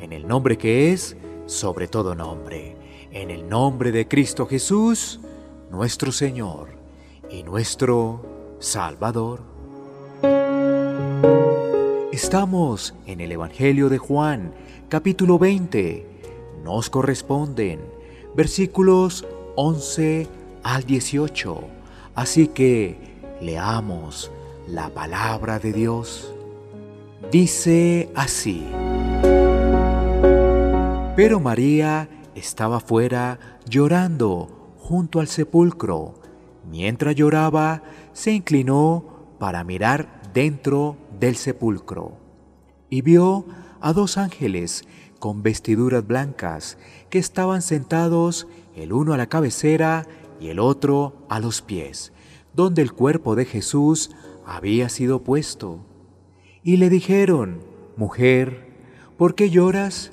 en el nombre que es sobre todo nombre, en el nombre de Cristo Jesús, nuestro Señor y nuestro Salvador. Estamos en el Evangelio de Juan, capítulo 20. Nos corresponden versículos 11 al 18. Así que leamos la palabra de Dios. Dice así. Pero María estaba fuera llorando junto al sepulcro. Mientras lloraba, se inclinó para mirar dentro del sepulcro y vio a dos ángeles con vestiduras blancas que estaban sentados el uno a la cabecera y el otro a los pies, donde el cuerpo de Jesús había sido puesto. Y le dijeron, Mujer, ¿por qué lloras?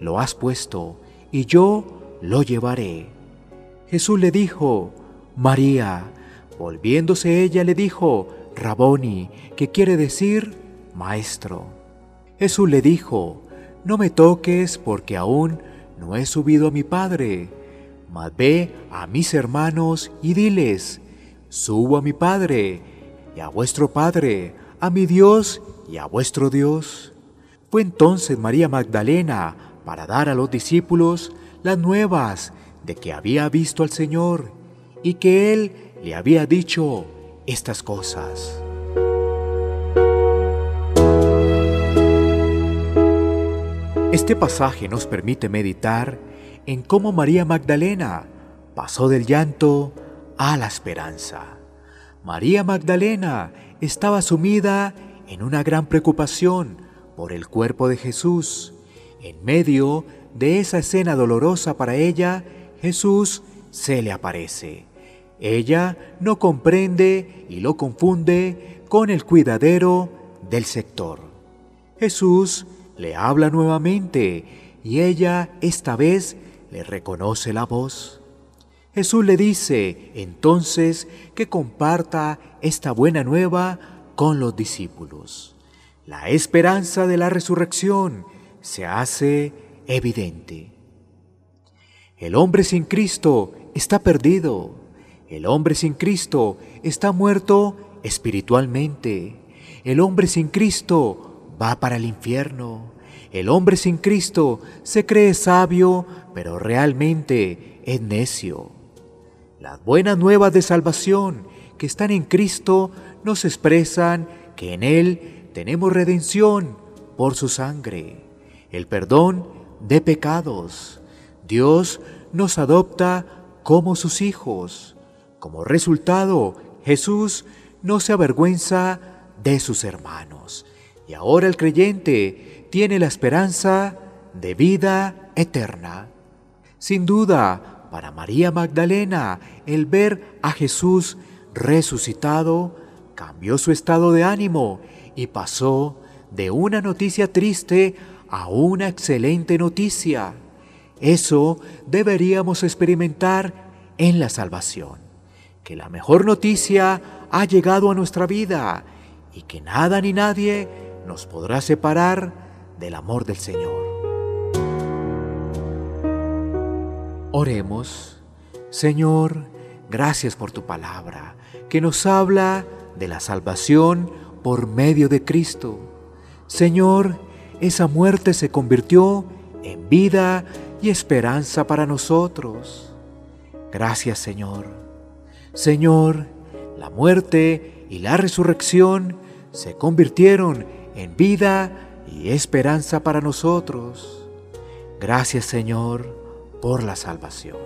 lo has puesto, y yo lo llevaré. Jesús le dijo, María. Volviéndose ella le dijo, Raboni, que quiere decir maestro. Jesús le dijo, No me toques porque aún no he subido a mi Padre, mas ve a mis hermanos y diles, Subo a mi Padre y a vuestro Padre, a mi Dios y a vuestro Dios. Fue entonces María Magdalena para dar a los discípulos las nuevas de que había visto al Señor y que Él le había dicho estas cosas. Este pasaje nos permite meditar en cómo María Magdalena pasó del llanto a la esperanza. María Magdalena estaba sumida en una gran preocupación por el cuerpo de Jesús. En medio de esa escena dolorosa para ella, Jesús se le aparece. Ella no comprende y lo confunde con el cuidadero del sector. Jesús le habla nuevamente y ella esta vez le reconoce la voz. Jesús le dice entonces que comparta esta buena nueva con los discípulos. La esperanza de la resurrección se hace evidente. El hombre sin Cristo está perdido. El hombre sin Cristo está muerto espiritualmente. El hombre sin Cristo va para el infierno. El hombre sin Cristo se cree sabio, pero realmente es necio. Las buenas nuevas de salvación que están en Cristo nos expresan que en Él tenemos redención por su sangre, el perdón de pecados. Dios nos adopta como sus hijos. Como resultado, Jesús no se avergüenza de sus hermanos. Y ahora el creyente tiene la esperanza de vida eterna. Sin duda, para María Magdalena, el ver a Jesús resucitado cambió su estado de ánimo y pasó de una noticia triste a una excelente noticia. Eso deberíamos experimentar en la salvación, que la mejor noticia ha llegado a nuestra vida y que nada ni nadie nos podrá separar del amor del Señor. Oremos, Señor, gracias por tu palabra, que nos habla de la salvación por medio de Cristo. Señor, esa muerte se convirtió en vida y esperanza para nosotros. Gracias Señor. Señor, la muerte y la resurrección se convirtieron en vida y esperanza para nosotros. Gracias Señor por la salvación.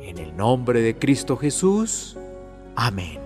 En el nombre de Cristo Jesús. Amén.